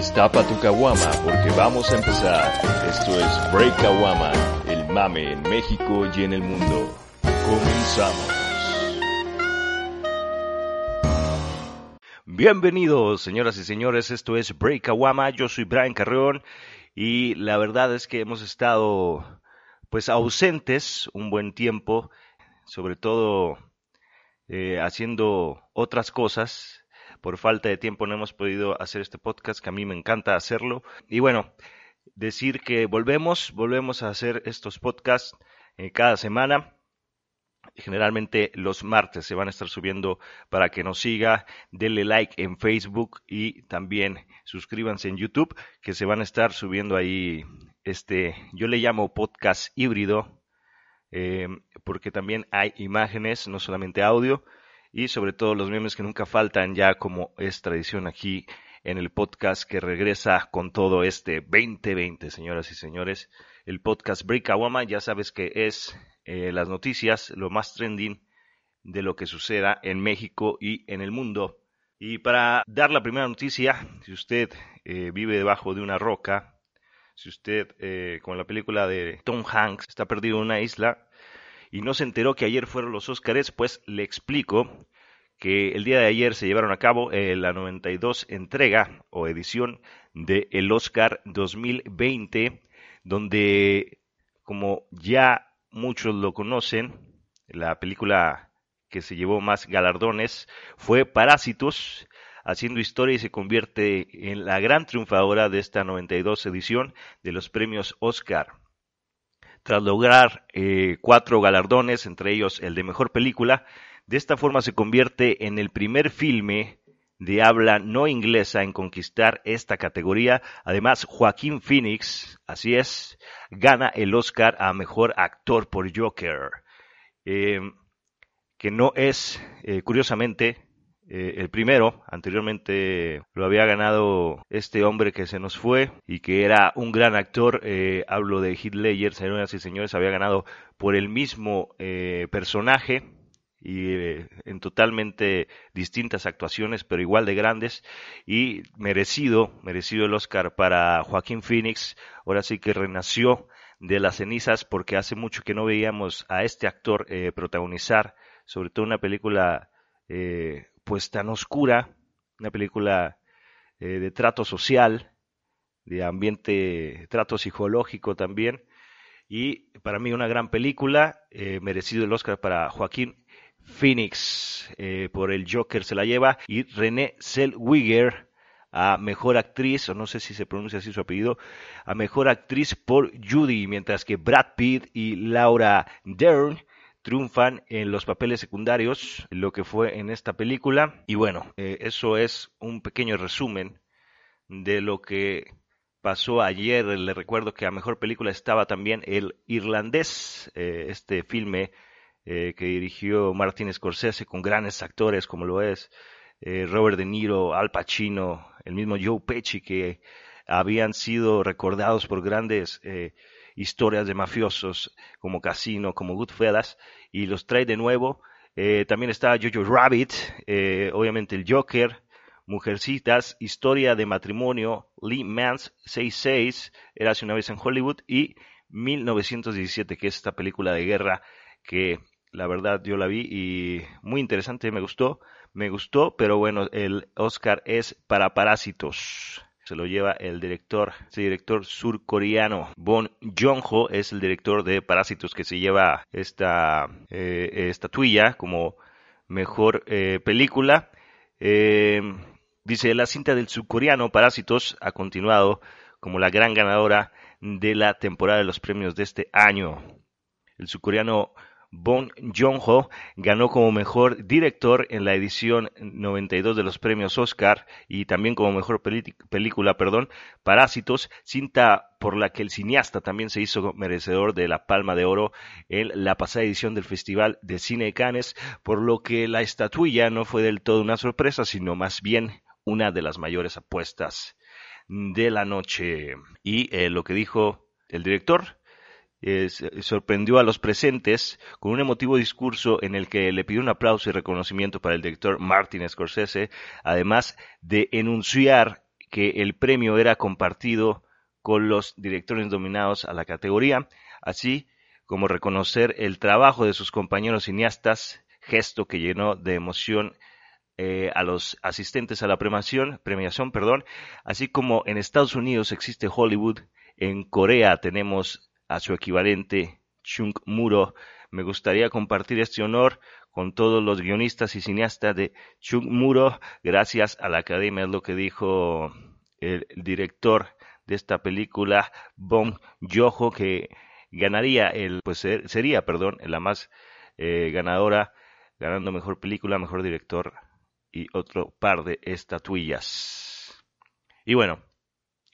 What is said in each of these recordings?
Destapa tu caguama porque vamos a empezar. Esto es Break Caguama, el mame en México y en el mundo. Comenzamos. Bienvenidos, señoras y señores. Esto es Break Caguama. Yo soy Brian Carreón y la verdad es que hemos estado pues ausentes un buen tiempo, sobre todo eh, haciendo otras cosas por falta de tiempo no hemos podido hacer este podcast, que a mí me encanta hacerlo. Y bueno, decir que volvemos, volvemos a hacer estos podcasts eh, cada semana. Generalmente los martes se van a estar subiendo para que nos siga, denle like en Facebook y también suscríbanse en YouTube, que se van a estar subiendo ahí, este, yo le llamo podcast híbrido, eh, porque también hay imágenes, no solamente audio y sobre todo los memes que nunca faltan ya como es tradición aquí en el podcast que regresa con todo este 2020, señoras y señores. El podcast Break ya sabes que es eh, las noticias, lo más trending de lo que suceda en México y en el mundo. Y para dar la primera noticia, si usted eh, vive debajo de una roca, si usted, eh, con la película de Tom Hanks, está perdido en una isla, y no se enteró que ayer fueron los Óscares, pues le explico que el día de ayer se llevaron a cabo eh, la 92 entrega o edición de el Oscar 2020, donde, como ya muchos lo conocen, la película que se llevó más galardones fue Parásitos, haciendo historia y se convierte en la gran triunfadora de esta 92 edición de los premios Oscar tras lograr eh, cuatro galardones, entre ellos el de mejor película. De esta forma se convierte en el primer filme de habla no inglesa en conquistar esta categoría. Además, Joaquín Phoenix, así es, gana el Oscar a mejor actor por Joker, eh, que no es, eh, curiosamente, eh, el primero, anteriormente lo había ganado este hombre que se nos fue y que era un gran actor. Eh, hablo de Heath Ledger, señoras y señores, había ganado por el mismo eh, personaje y en totalmente distintas actuaciones, pero igual de grandes y merecido, merecido el Oscar para Joaquín Phoenix. Ahora sí que renació de las cenizas porque hace mucho que no veíamos a este actor protagonizar, sobre todo una película pues tan oscura, una película eh, de trato social, de ambiente, trato psicológico también, y para mí una gran película, eh, merecido el Oscar para Joaquín Phoenix eh, por el Joker se la lleva, y René Zellweger a Mejor Actriz, o no sé si se pronuncia así su apellido, a Mejor Actriz por Judy, mientras que Brad Pitt y Laura Dern triunfan en los papeles secundarios, lo que fue en esta película. Y bueno, eh, eso es un pequeño resumen de lo que pasó ayer. Le recuerdo que a mejor película estaba también El Irlandés, eh, este filme eh, que dirigió Martin Scorsese con grandes actores como lo es Robert De Niro, Al Pacino, el mismo Joe Pesci que habían sido recordados por grandes historias de mafiosos como Casino, como Goodfellas, y los trae de nuevo. Eh, también está Jojo Rabbit, eh, obviamente el Joker, Mujercitas, Historia de Matrimonio, Lee Mans 66, era hace una vez en Hollywood, y 1917, que es esta película de guerra que la verdad yo la vi y muy interesante, me gustó, me gustó, pero bueno, el Oscar es para Parásitos se lo lleva el director, ese director surcoreano. Bon Joon-ho es el director de Parásitos que se lleva esta eh, estatuilla como mejor eh, película. Eh, dice, la cinta del surcoreano Parásitos ha continuado como la gran ganadora de la temporada de los premios de este año. El surcoreano Bong Joon-ho ganó como mejor director en la edición 92 de los premios Oscar y también como mejor película, perdón, Parásitos, cinta por la que el cineasta también se hizo merecedor de la Palma de Oro en la pasada edición del Festival de Cine de Cannes, por lo que la estatuilla no fue del todo una sorpresa, sino más bien una de las mayores apuestas de la noche. Y eh, lo que dijo el director, eh, sorprendió a los presentes con un emotivo discurso en el que le pidió un aplauso y reconocimiento para el director Martin Scorsese, además de enunciar que el premio era compartido con los directores nominados a la categoría, así como reconocer el trabajo de sus compañeros cineastas, gesto que llenó de emoción eh, a los asistentes a la premiación, premiación, perdón, así como en Estados Unidos existe Hollywood, en Corea tenemos a su equivalente Chung Muro. Me gustaría compartir este honor con todos los guionistas y cineastas de Chung Muro, gracias a la academia, es lo que dijo el director de esta película, Bong Joon-ho, que ganaría el, pues sería, perdón, la más eh, ganadora, ganando mejor película, mejor director y otro par de estatuillas. Y bueno,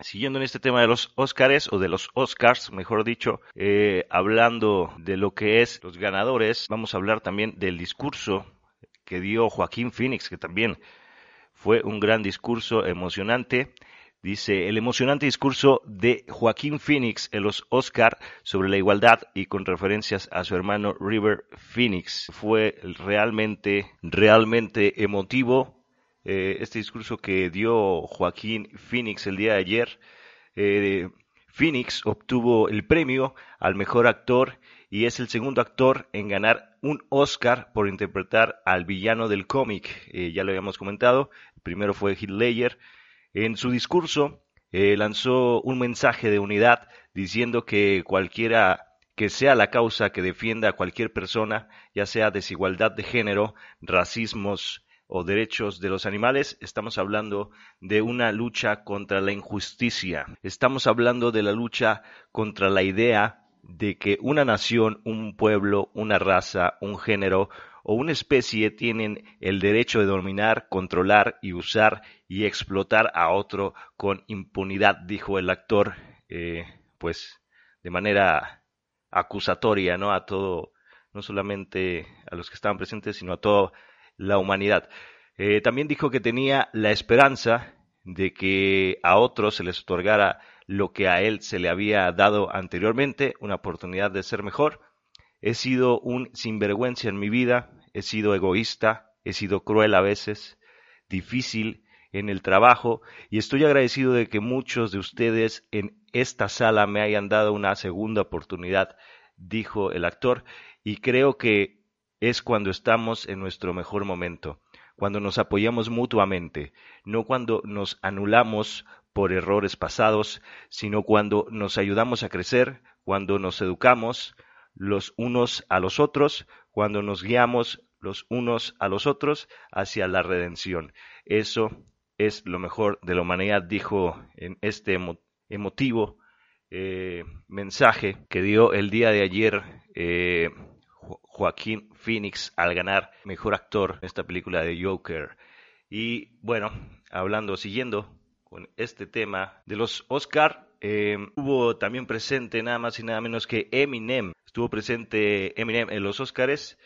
siguiendo en este tema de los Oscars o de los Oscars, mejor dicho, eh, hablando de lo que es los ganadores, vamos a hablar también del discurso que dio Joaquín Phoenix, que también fue un gran discurso emocionante. Dice, el emocionante discurso de Joaquín Phoenix en los Oscar sobre la igualdad y con referencias a su hermano River Phoenix fue realmente, realmente emotivo. Eh, este discurso que dio Joaquín Phoenix el día de ayer, eh, Phoenix obtuvo el premio al mejor actor y es el segundo actor en ganar un Oscar por interpretar al villano del cómic. Eh, ya lo habíamos comentado, el primero fue Heath Ledger en su discurso lanzó un mensaje de unidad diciendo que cualquiera que sea la causa que defienda a cualquier persona, ya sea desigualdad de género, racismos o derechos de los animales, estamos hablando de una lucha contra la injusticia. Estamos hablando de la lucha contra la idea de que una nación, un pueblo, una raza, un género o una especie tienen el derecho de dominar, controlar y usar y explotar a otro con impunidad, dijo el actor, eh, pues de manera acusatoria, ¿no? A todo, no solamente a los que estaban presentes, sino a toda la humanidad. Eh, también dijo que tenía la esperanza de que a otros se les otorgara lo que a él se le había dado anteriormente, una oportunidad de ser mejor, He sido un sinvergüenza en mi vida, he sido egoísta, he sido cruel a veces, difícil en el trabajo y estoy agradecido de que muchos de ustedes en esta sala me hayan dado una segunda oportunidad, dijo el actor, y creo que es cuando estamos en nuestro mejor momento, cuando nos apoyamos mutuamente, no cuando nos anulamos por errores pasados, sino cuando nos ayudamos a crecer, cuando nos educamos, los unos a los otros cuando nos guiamos los unos a los otros hacia la redención. Eso es lo mejor de la humanidad, dijo en este emotivo eh, mensaje que dio el día de ayer eh, Joaquín Phoenix al ganar mejor actor en esta película de Joker. Y bueno, hablando, siguiendo con este tema de los Oscar, eh, hubo también presente nada más y nada menos que Eminem Estuvo presente Eminem en los Oscars.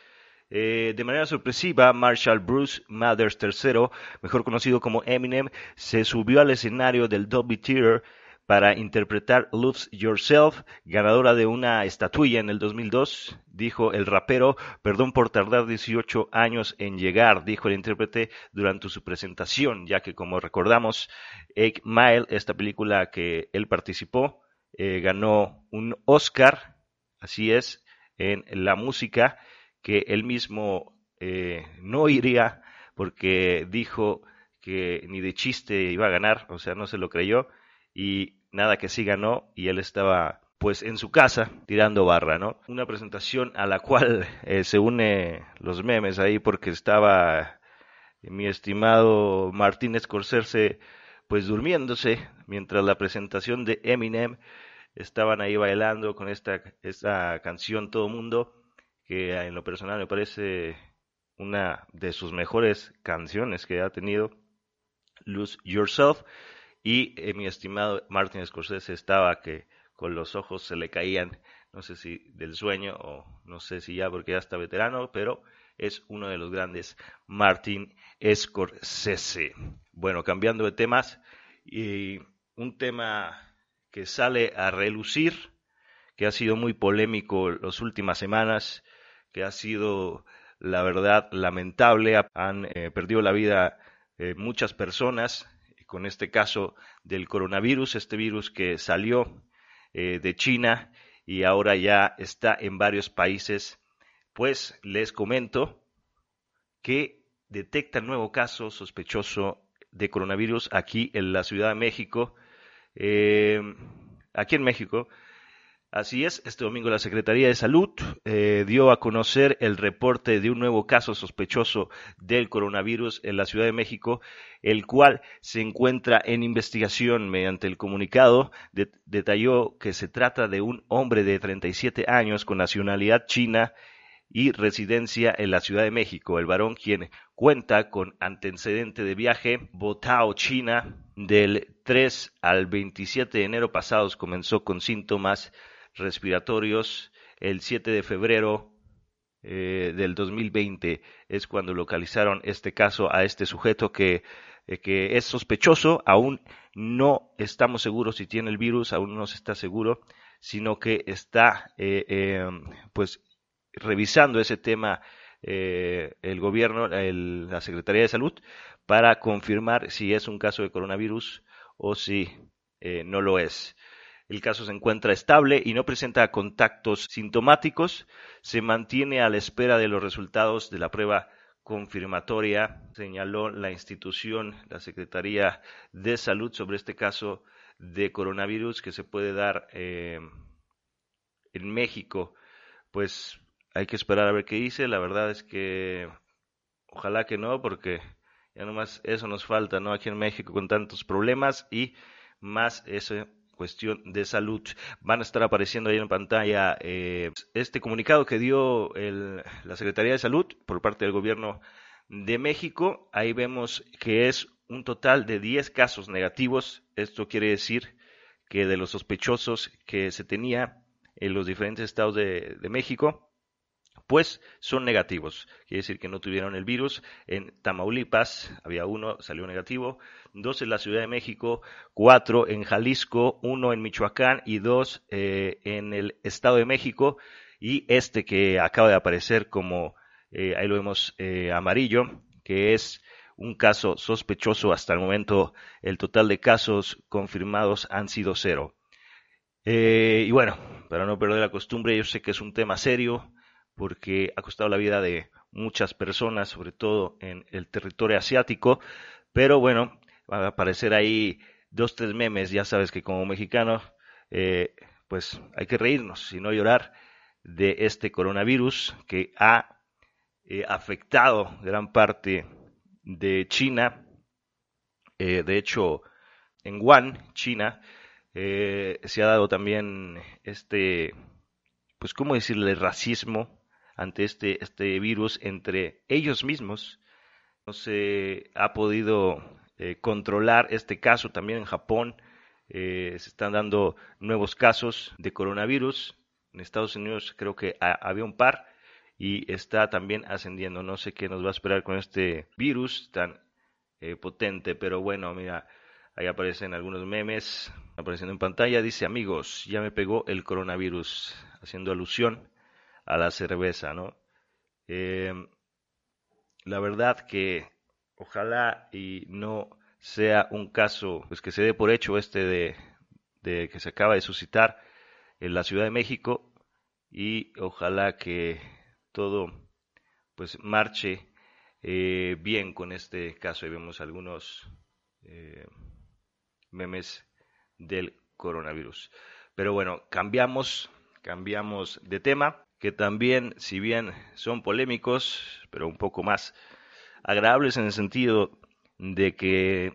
Eh, de manera sorpresiva, Marshall Bruce Mathers III, mejor conocido como Eminem, se subió al escenario del Dolby Theater para interpretar Lose Yourself, ganadora de una estatuilla en el 2002. Dijo el rapero, perdón por tardar 18 años en llegar, dijo el intérprete durante su presentación, ya que como recordamos, Egg Mile, esta película que él participó, eh, ganó un Oscar Así es, en la música que él mismo eh, no iría porque dijo que ni de chiste iba a ganar, o sea, no se lo creyó y nada que sí ganó y él estaba pues en su casa tirando barra, ¿no? Una presentación a la cual eh, se une los memes ahí porque estaba mi estimado Martín Scorsese pues durmiéndose mientras la presentación de Eminem estaban ahí bailando con esta, esta canción Todo Mundo, que en lo personal me parece una de sus mejores canciones que ha tenido, Lose Yourself, y eh, mi estimado Martin Scorsese estaba que con los ojos se le caían, no sé si del sueño o no sé si ya porque ya está veterano, pero es uno de los grandes Martin Scorsese. Bueno, cambiando de temas, y un tema que sale a relucir, que ha sido muy polémico las últimas semanas, que ha sido, la verdad, lamentable. Han eh, perdido la vida eh, muchas personas con este caso del coronavirus, este virus que salió eh, de China y ahora ya está en varios países, pues les comento que detecta nuevo caso sospechoso de coronavirus aquí en la Ciudad de México. Eh, aquí en México. Así es, este domingo la Secretaría de Salud eh, dio a conocer el reporte de un nuevo caso sospechoso del coronavirus en la Ciudad de México, el cual se encuentra en investigación mediante el comunicado. detalló que se trata de un hombre de 37 años con nacionalidad china y residencia en la Ciudad de México. El varón quien cuenta con antecedente de viaje, Botao, China, del 3 al 27 de enero pasados comenzó con síntomas respiratorios. El 7 de febrero eh, del 2020 es cuando localizaron este caso a este sujeto que, eh, que es sospechoso. Aún no estamos seguros si tiene el virus, aún no se está seguro, sino que está eh, pues revisando ese tema el gobierno, la Secretaría de Salud, para confirmar si es un caso de coronavirus o si no lo es. El caso se encuentra estable y no presenta contactos sintomáticos. Se mantiene a la espera de los resultados de la prueba confirmatoria, señaló la institución, la Secretaría de Salud sobre este caso de coronavirus que se puede dar eh, en México. Pues hay que esperar a ver qué dice. La verdad es que ojalá que no, porque ya nomás eso nos falta, ¿no? Aquí en México con tantos problemas y más eso cuestión de salud. Van a estar apareciendo ahí en pantalla eh, este comunicado que dio la Secretaría de Salud por parte del Gobierno de México. Ahí vemos que es un total de 10 casos negativos. Esto quiere decir que de los sospechosos que se tenía en los diferentes estados de México, pues son negativos. Quiere decir que no tuvieron el virus. En Tamaulipas había uno, salió negativo. Dos en la Ciudad de México, cuatro en Jalisco, uno en Michoacán y dos eh, en el Estado de México. Y este que acaba de aparecer como, eh, ahí lo vemos eh, amarillo, que es un caso sospechoso hasta el momento. El total de casos confirmados han sido cero. y bueno, para no perder la costumbre, yo sé que es un tema serio, porque ha costado la vida de muchas personas, sobre todo en el territorio asiático. Pero bueno, van a aparecer ahí dos, tres memes, ya sabes que como mexicano, eh, pues hay que reírnos y no llorar de este coronavirus que ha eh, afectado gran parte de China. Eh, de hecho, en Wuhan, China, se ha dado también este, pues, ¿cómo decirle? Racismo ante este, este virus entre ellos mismos. No se ha podido eh, controlar este caso también en Japón. Eh, se están dando nuevos casos de coronavirus. En Estados Unidos creo que había un par y está también ascendiendo. No sé qué nos va a esperar con este virus tan eh, potente, pero bueno, mira, ahí aparecen algunos memes apareciendo en pantalla. Dice, amigos, ya me pegó el coronavirus, haciendo alusión a la cerveza, ¿no? Em, la verdad que ojalá y no sea un caso, pues que se dé por hecho este de, que se acaba de suscitar en la Ciudad de México y ojalá que todo pues marche eh, bien con este caso y vemos algunos eh, memes del coronavirus. Pero bueno, cambiamos, cambiamos de tema que también, si bien son polémicos, pero un poco más agradables en el sentido de que,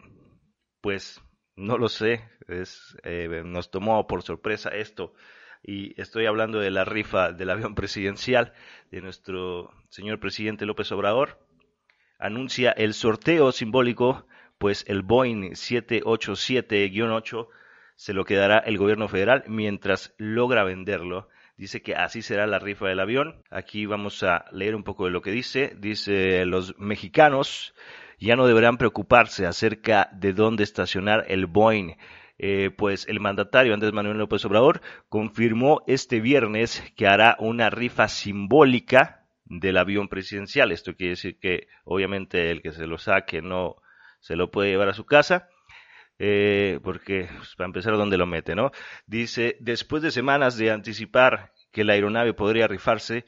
pues, no lo sé, es, eh, nos tomó por sorpresa esto y estoy hablando de la rifa del avión presidencial de nuestro señor presidente López Obrador. Anuncia el sorteo simbólico, pues el Boeing 787-8 se lo quedará el gobierno federal mientras logra venderlo Dice que así será la rifa del avión. Aquí vamos a leer un poco de lo que dice. Dice, los mexicanos ya no deberán preocuparse acerca de dónde estacionar el Boeing. Eh, pues el mandatario Andrés Manuel López Obrador confirmó este viernes que hará una rifa simbólica del avión presidencial. Esto quiere decir que obviamente el que se lo saque no se lo puede llevar a su casa. Eh, porque pues, para empezar, ¿dónde lo mete, no? Dice, después de semanas de anticipar que la aeronave podría rifarse,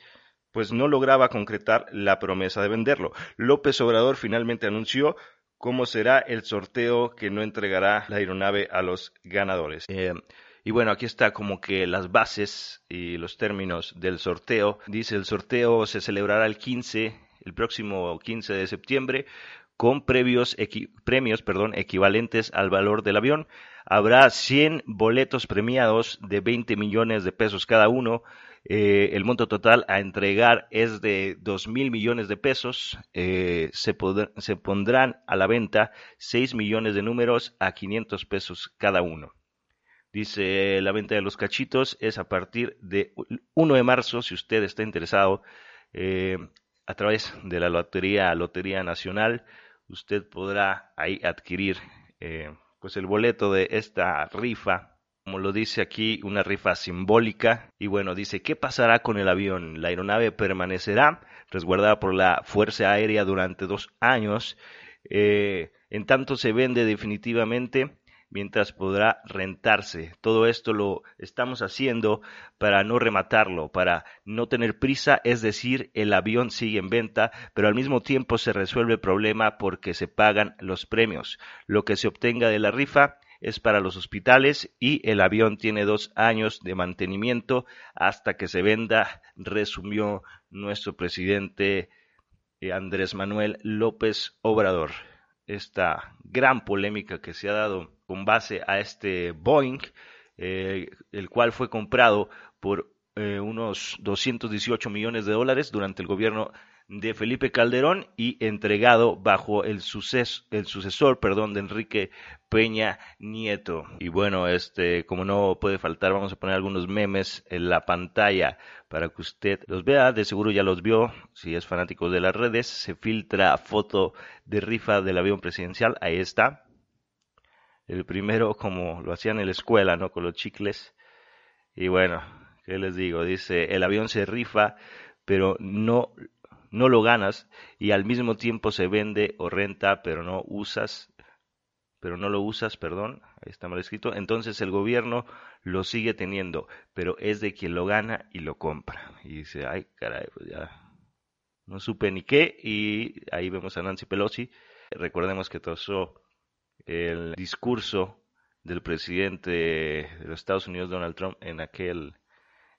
pues no lograba concretar la promesa de venderlo. López Obrador finalmente anunció cómo será el sorteo que no entregará la aeronave a los ganadores. Eh, y bueno, aquí está como que las bases y los términos del sorteo. Dice, el sorteo se celebrará el 15, el próximo 15 de septiembre, con premios equivalentes al valor del avión. Habrá 100 boletos premiados de 20 millones de pesos cada uno. Eh, el monto total a entregar es de 2 mil millones de pesos. Eh, se, se pondrán a la venta 6 millones de números a 500 pesos cada uno. Dice la venta de los cachitos es a partir de 1 de marzo, si usted está interesado, eh, a través de la Lotería, Lotería Nacional usted podrá ahí adquirir eh, pues el boleto de esta rifa como lo dice aquí, una rifa simbólica. Y bueno, dice, ¿qué pasará con el avión? La aeronave permanecerá resguardada por la Fuerza Aérea durante dos años. Eh, en tanto se vende definitivamente mientras podrá rentarse. Todo esto lo estamos haciendo para no rematarlo, para no tener prisa, es decir, el avión sigue en venta, pero al mismo tiempo se resuelve el problema porque se pagan los premios. Lo que se obtenga de la rifa es para los hospitales y el avión tiene dos años de mantenimiento hasta que se venda, resumió nuestro presidente eh, Andrés Manuel López Obrador. Esta gran polémica que se ha dado con base a este Boeing, eh, el cual fue comprado por eh, unos 218 millones de dólares durante el gobierno de Felipe Calderón y entregado bajo el, el sucesor perdón, de Enrique Peña Nieto. Y bueno, este, como no puede faltar, vamos a poner algunos memes en la pantalla para que usted los vea. De seguro ya los vio, si es fanático de las redes. Se filtra foto de rifa del avión presidencial, ahí está. El primero, como lo hacían en la escuela, ¿no? Con los chicles. Y bueno, ¿qué les digo? Dice, el avión se rifa, pero no, no lo ganas y al mismo tiempo se vende o renta, pero no usas, pero no lo usas, perdón, ahí está mal escrito. Entonces el gobierno lo sigue teniendo, pero es de quien lo gana y lo compra. Y dice, ay, caray, pues ya no supe ni qué. Y ahí vemos a Nancy Pelosi. Recordemos que tosó el discurso del presidente de los Estados Unidos, Donald Trump, en aquel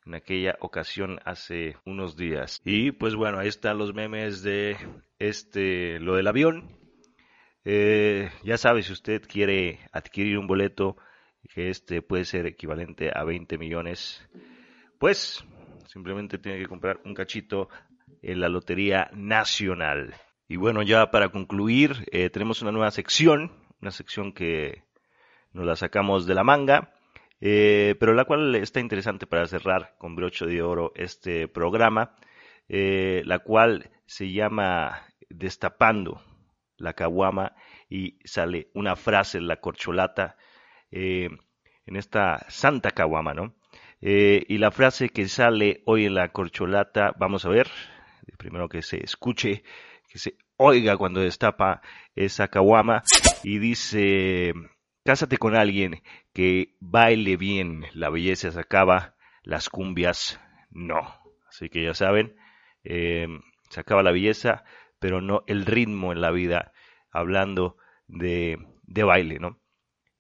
en aquella ocasión hace unos días. Y pues bueno, ahí están los memes de este lo del avión. Eh, ya sabe, si usted quiere adquirir un boleto que este puede ser equivalente a 20 millones, pues simplemente tiene que comprar un cachito en la Lotería Nacional. Y bueno, ya para concluir, eh, tenemos una nueva sección una sección que nos la sacamos de la manga, eh, pero la cual está interesante para cerrar con broche de oro este programa, eh, la cual se llama Destapando la caguama y sale una frase en la corcholata eh, en esta santa caguama, ¿no? y la frase que sale hoy en la corcholata, vamos a ver, primero que se escuche, que se oiga cuando destapa esa caguama y dice, cásate con alguien que baile bien, la belleza se acaba, las cumbias no. Así que ya saben, eh, se acaba la belleza, pero no el ritmo en la vida, hablando de, de baile, ¿no?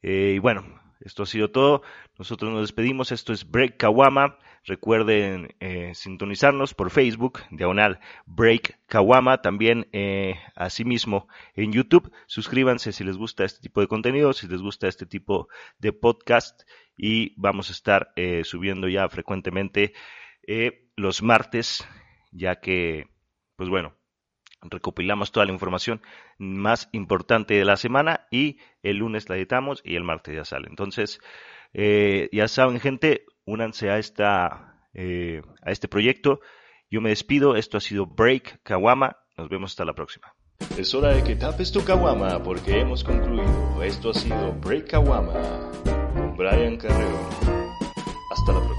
Eh, y bueno, esto ha sido todo. Nosotros nos despedimos. Esto es Break Kawama. Recuerden eh, sintonizarnos por Facebook, diagonal Break Kawama. También, eh, asimismo, en YouTube. Suscríbanse si les gusta este tipo de contenido, si les gusta este tipo de podcast. Y vamos a estar eh, subiendo ya frecuentemente los martes, ya que, pues bueno, recopilamos toda la información más importante de la semana y el lunes la editamos y el martes ya sale. Entonces, eh, ya saben, gente, únanse a, esta, eh, a este proyecto. Yo me despido. Esto ha sido Break Kawama. Nos vemos hasta la próxima. Es hora de que tapes tu Kawama porque hemos concluido. Esto ha sido Break Kawama con Brian Carrero. Hasta la próxima.